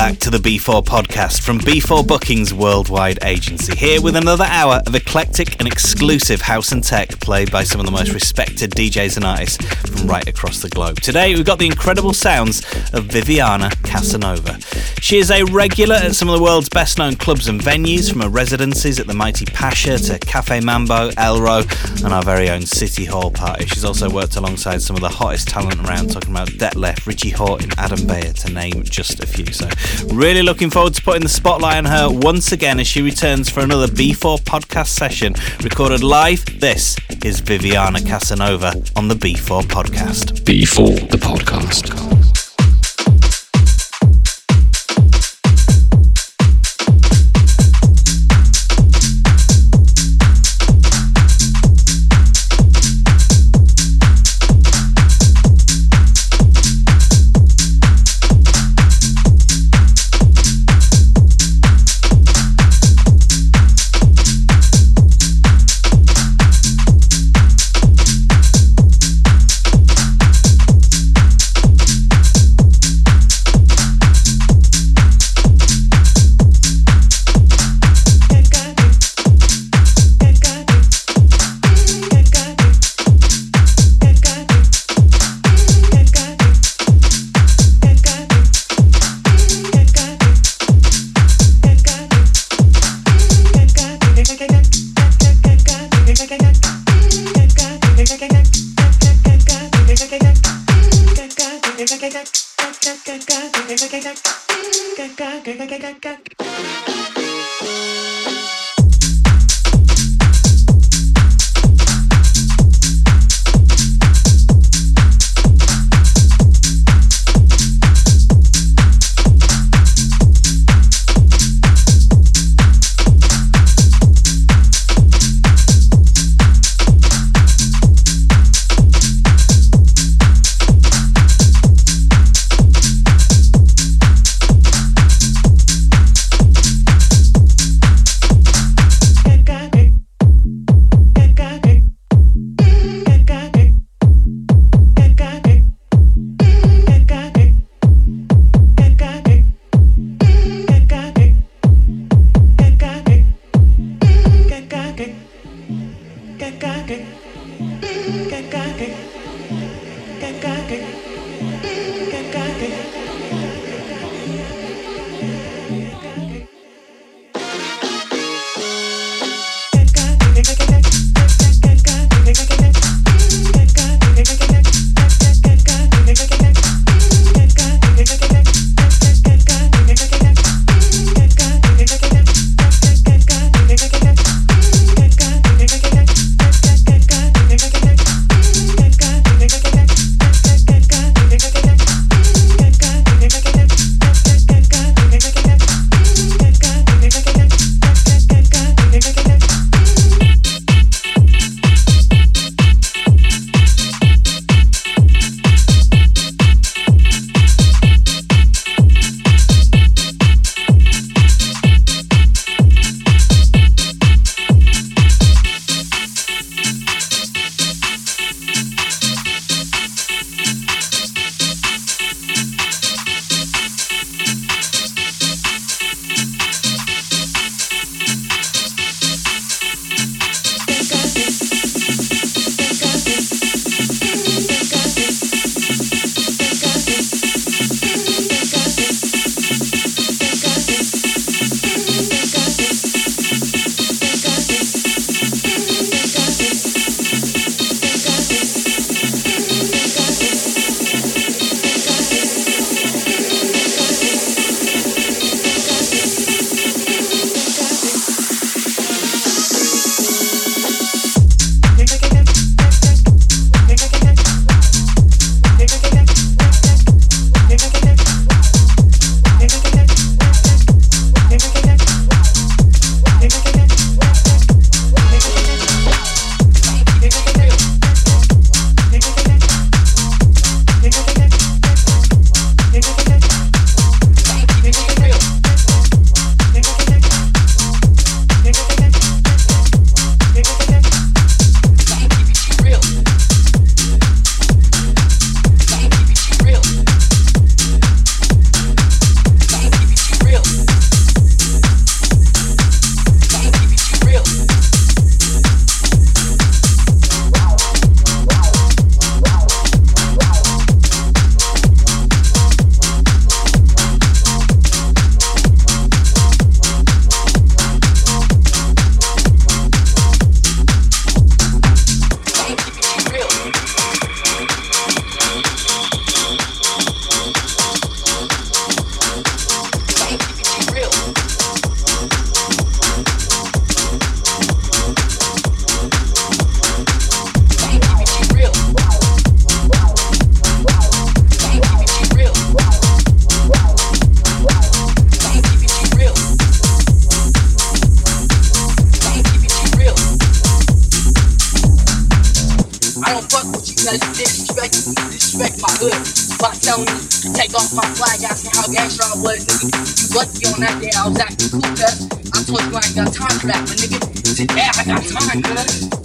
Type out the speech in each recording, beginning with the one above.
back to the B4 podcast from B4 Bookings Worldwide Agency, here with another hour of eclectic and exclusive house and tech played by some of the most respected DJs and artists from right across the globe. Today, we've got the incredible sounds of Viviana Casanova. She is a regular at some of the world's best known clubs and venues, from her residencies at the Mighty Pacha to Cafe Mambo, elrow, and our very own City Hall party. She's also worked alongside some of the hottest talent around, talking about Detlef, Richie Hawtin, Adam Beyer, to name just a few. So, really looking forward to putting the spotlight on her once again as she returns for another B4 podcast session recorded live. This is Viviana Casanova on the B4 podcast. B4, the podcast. Off my flag, asking how gangster I was, nigga. You lucky on that day I was acting cool, cuz. I told you I ain't got time for that, but nigga, today I got time, cuz.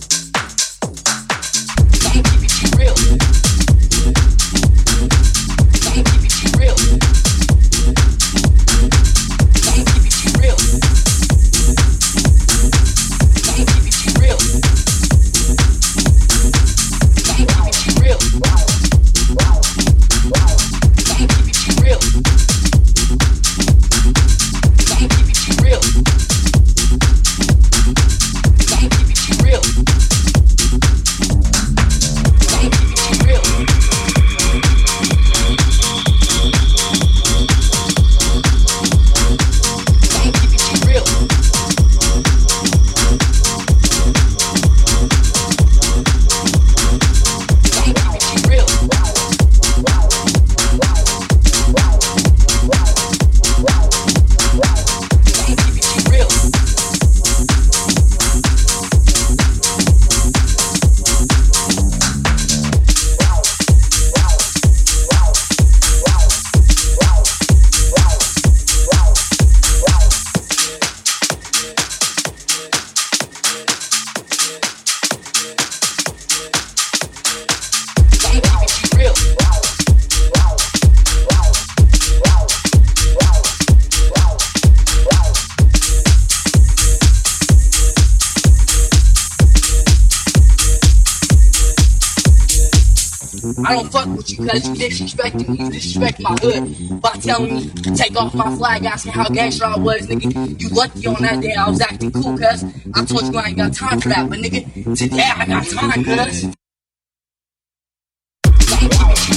I don't fuck with you cause you disrespecting me, you disrespect my hood by telling me to take off my flag, asking how gangster I was, nigga. You lucky on that day I was acting cool, cuz. I told you I ain't got time for that, but nigga, today I got time, cuz.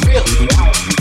Real.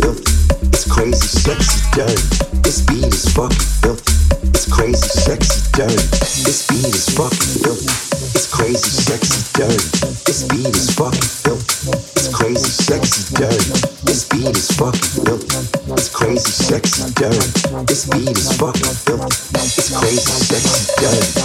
filthy. It's crazy, sexy, dirty. This beat is fucking filthy. It's crazy, sexy, dirty. This beat is fucking filthy. It's crazy, sexy, dirty. This beat is fucking filthy. It's crazy, sexy, dirty. This beat is fucking filthy. It's crazy, sexy, dirty. This beat is fucking filthy. It's crazy, sexy, dirty.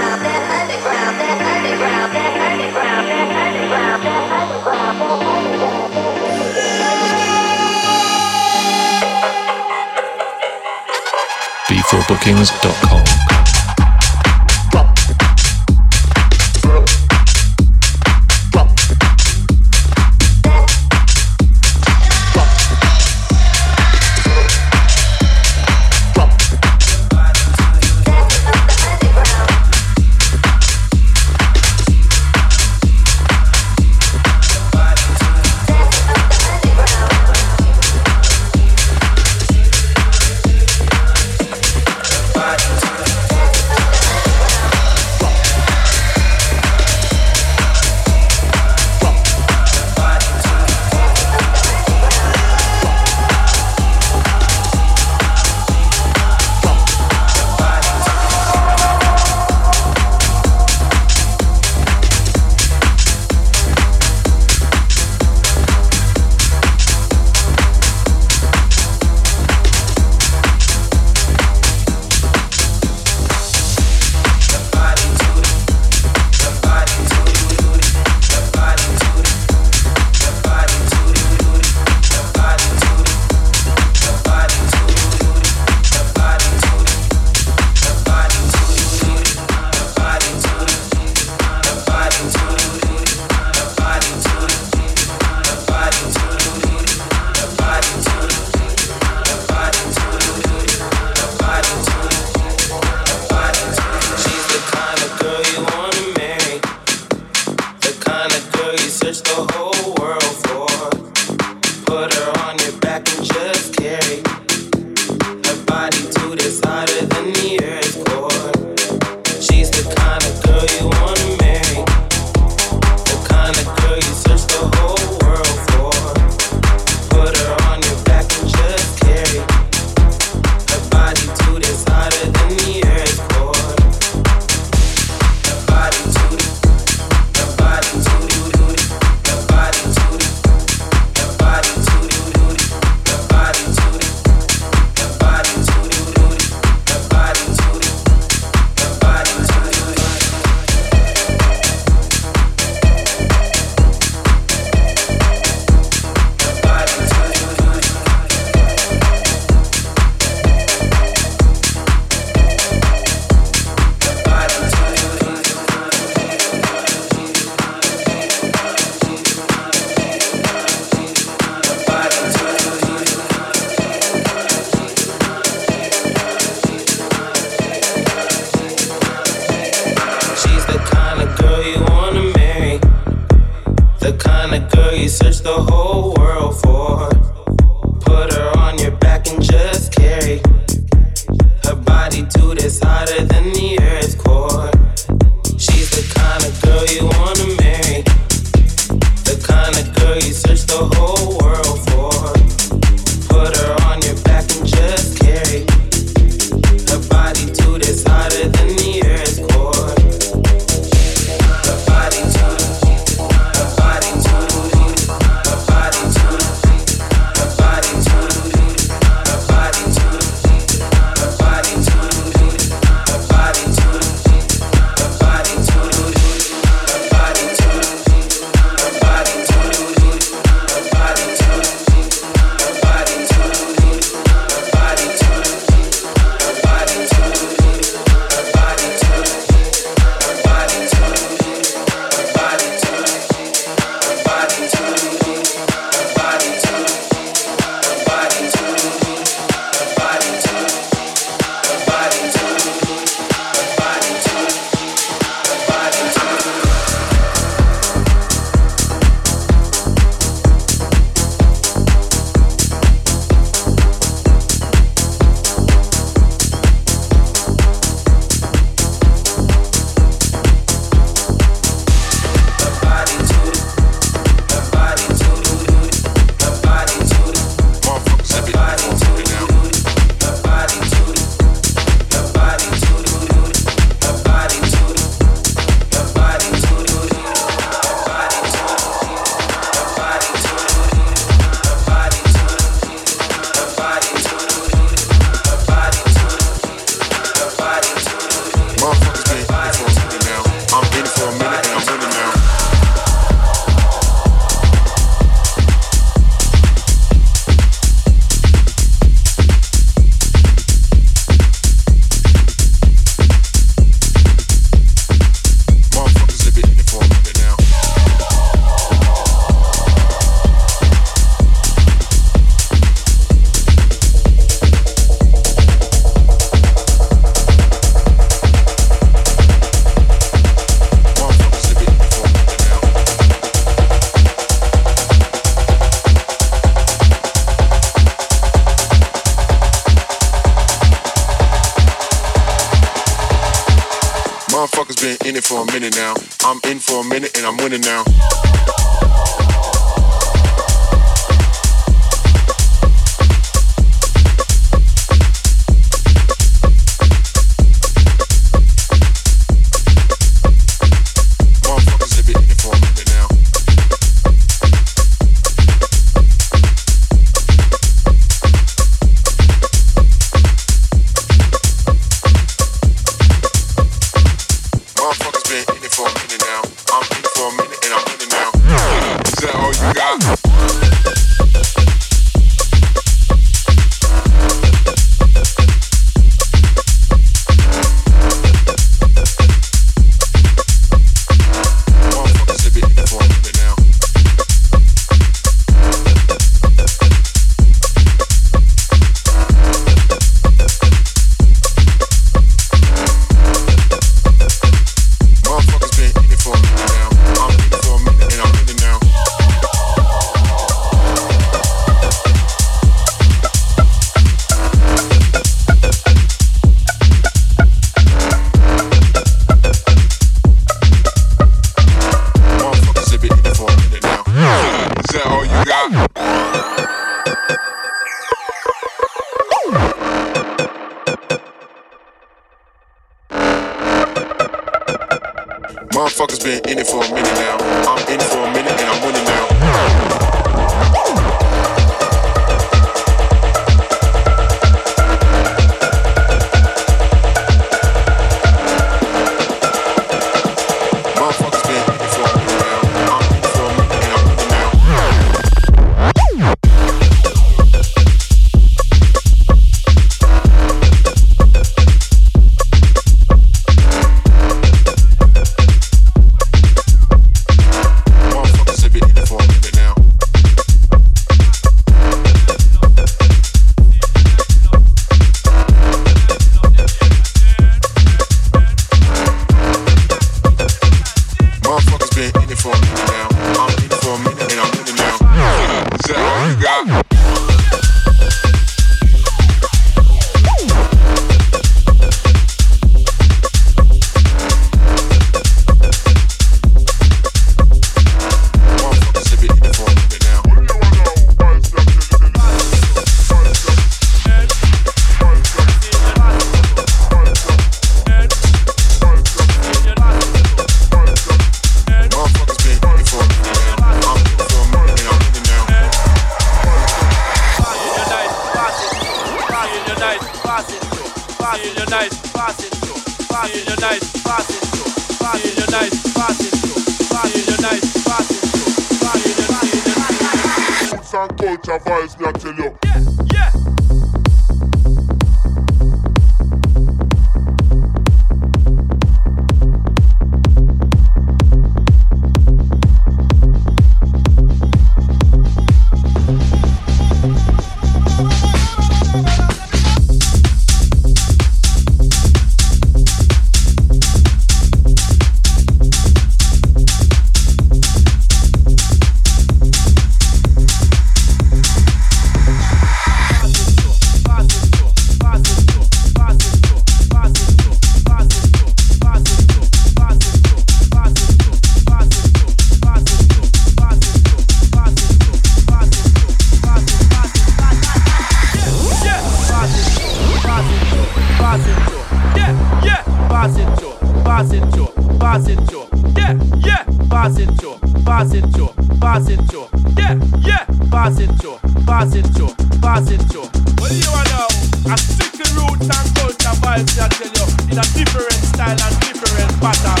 Positor, positor, yeah, yeah. Positor, positor, positor, yeah, yeah. Positor, positor, positor. What do you want now? A sickle roots and culture vibes, I tell you, in a different style and different pattern.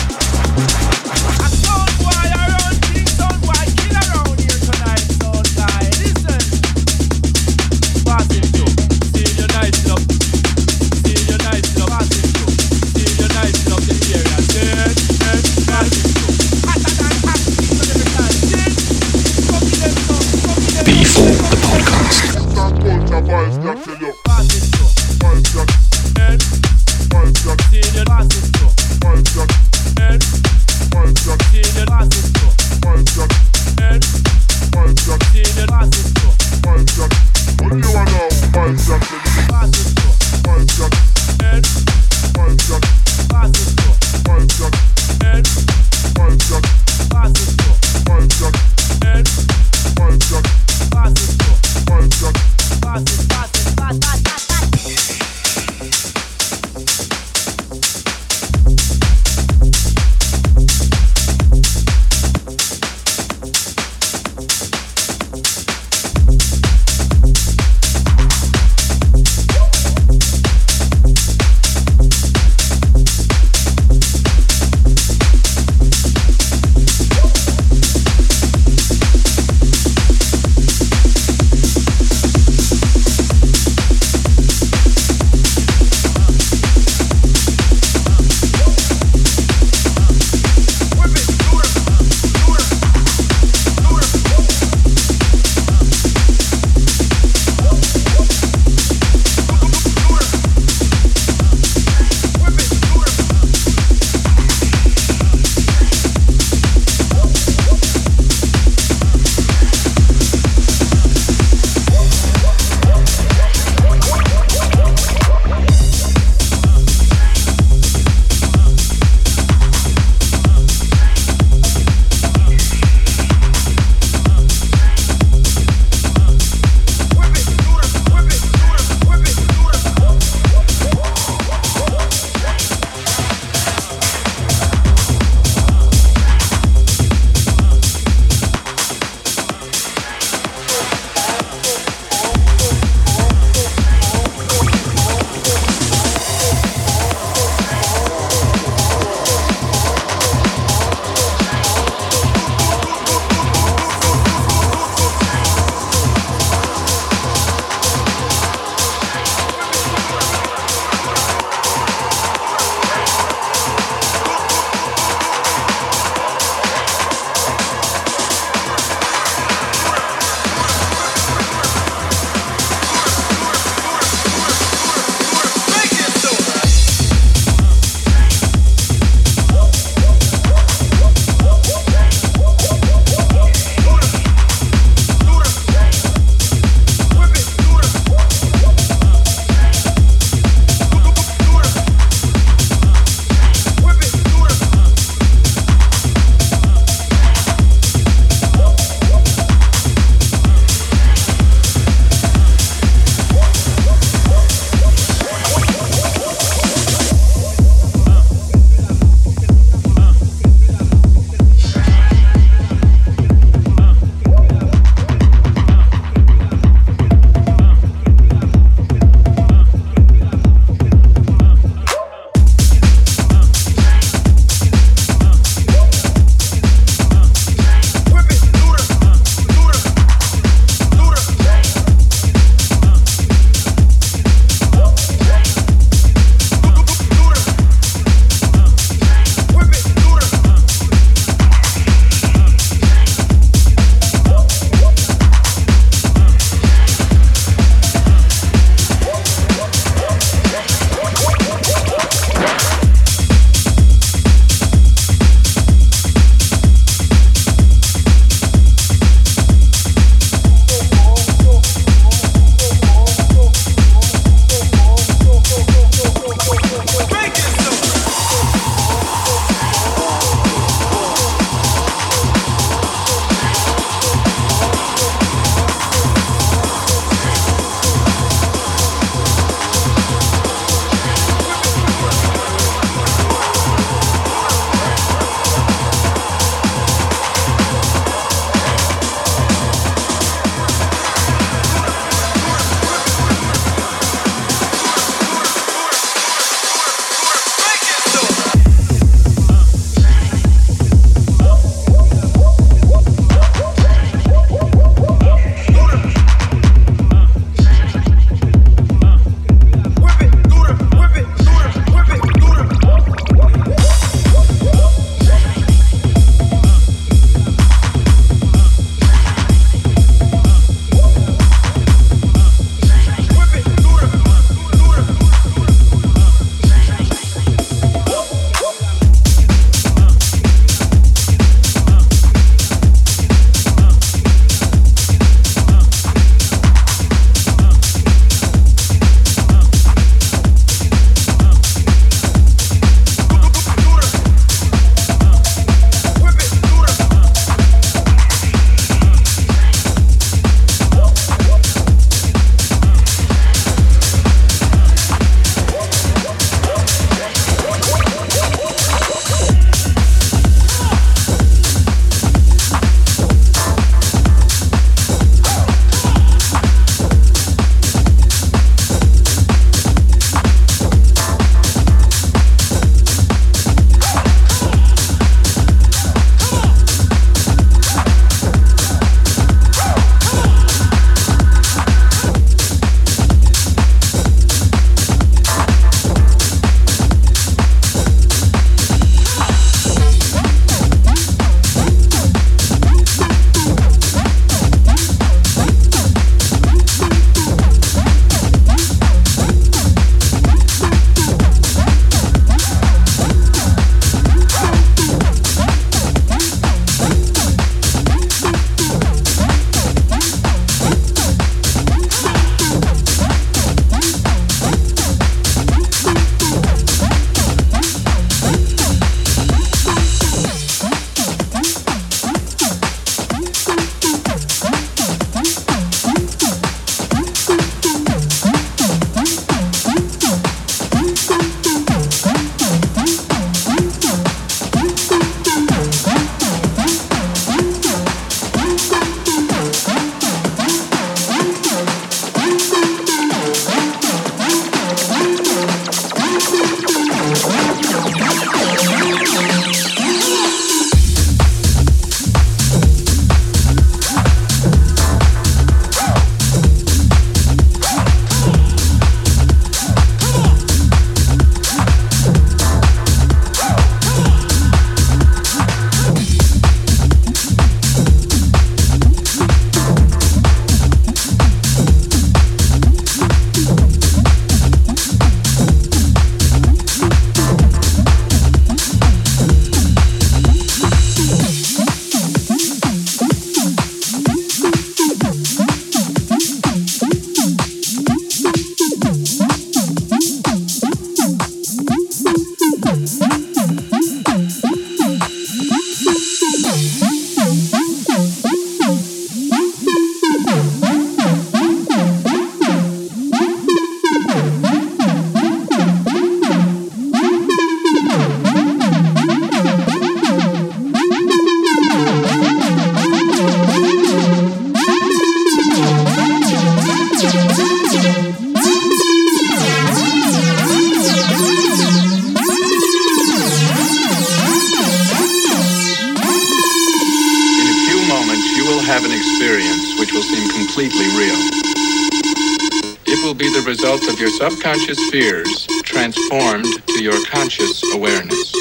Subconscious fears transformed to your conscious awareness.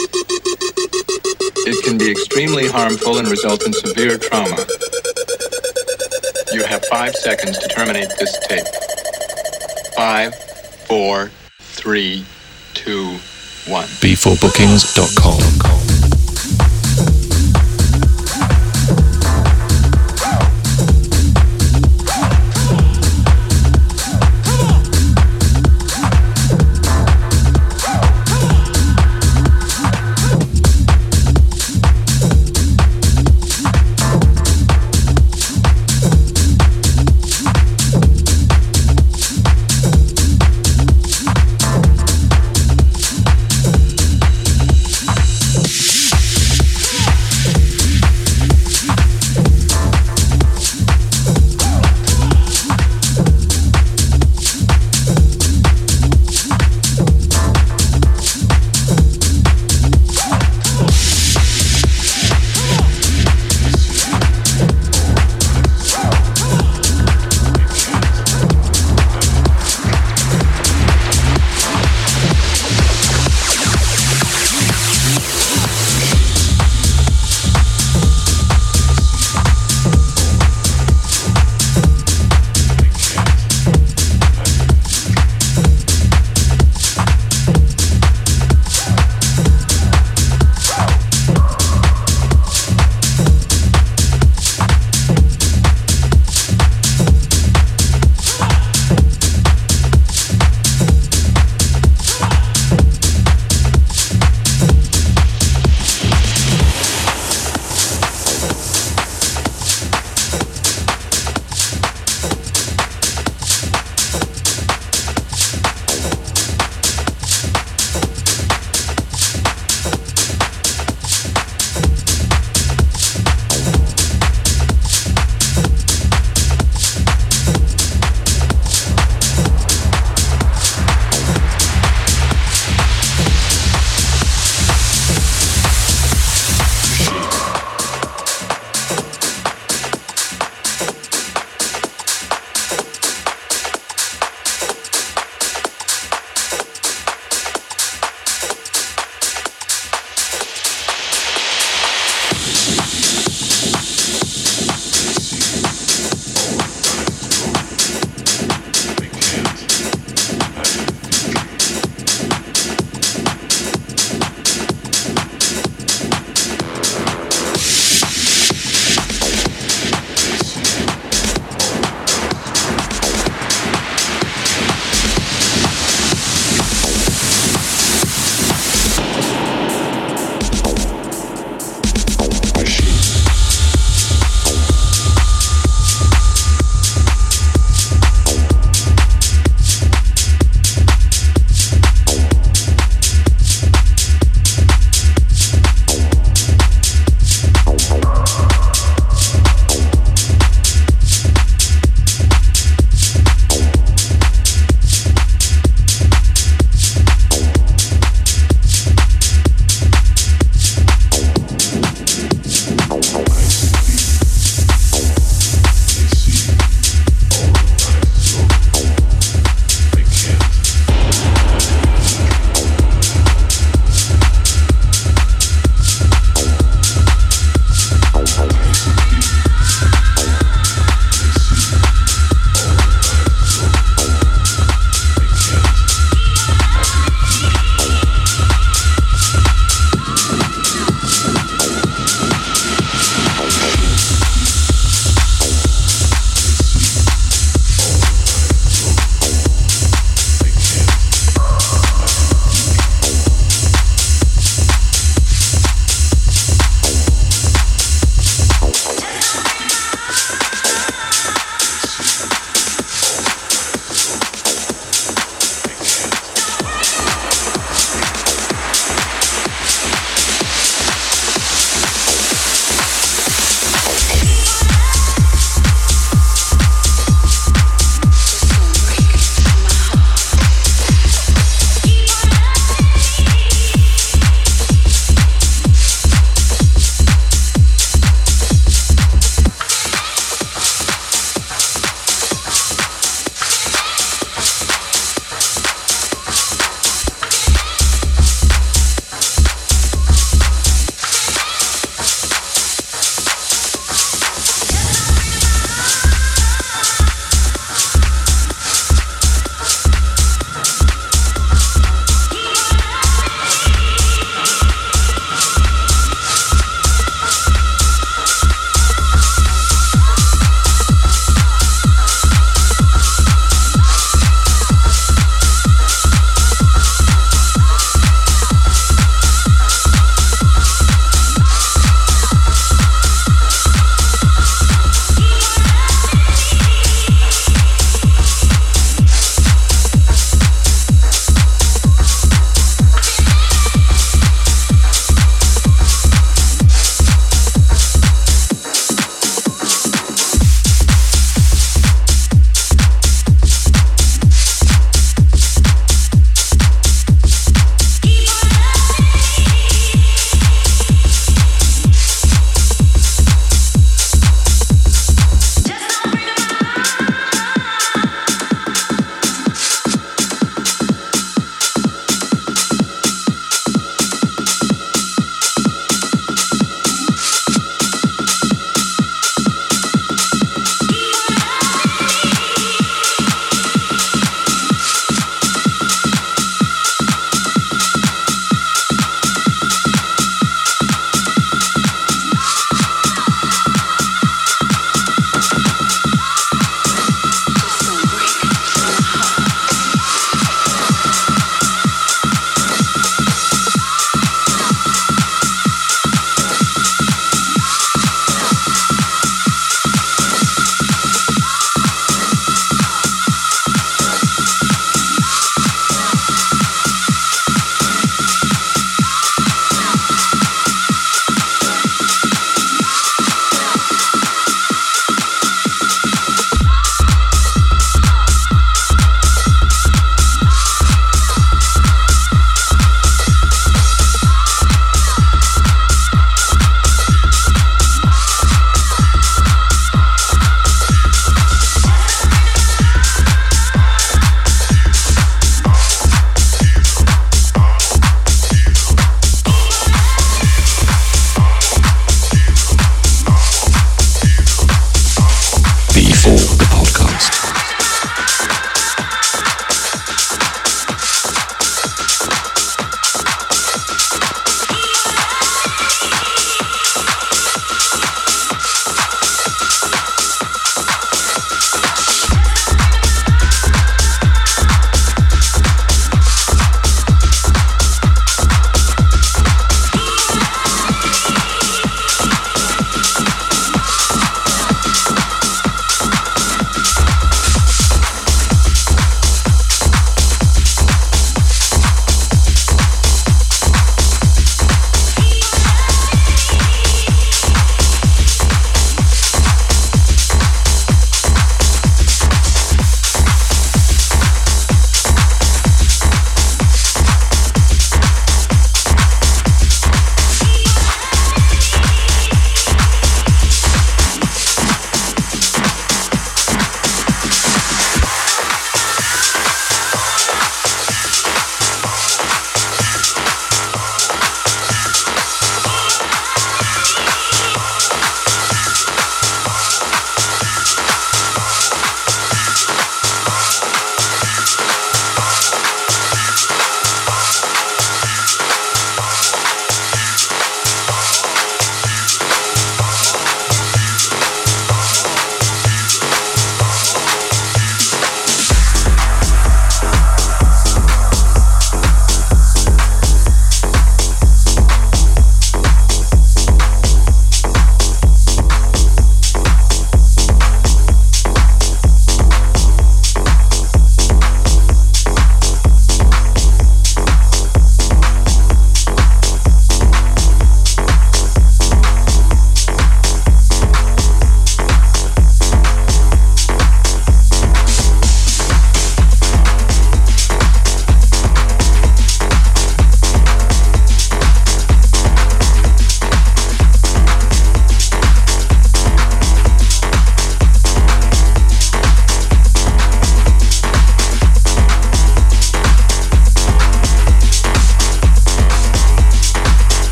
It can be extremely harmful and result in severe trauma. You have five seconds to terminate this tape. Five, four, three, two, one. b4bookings.com.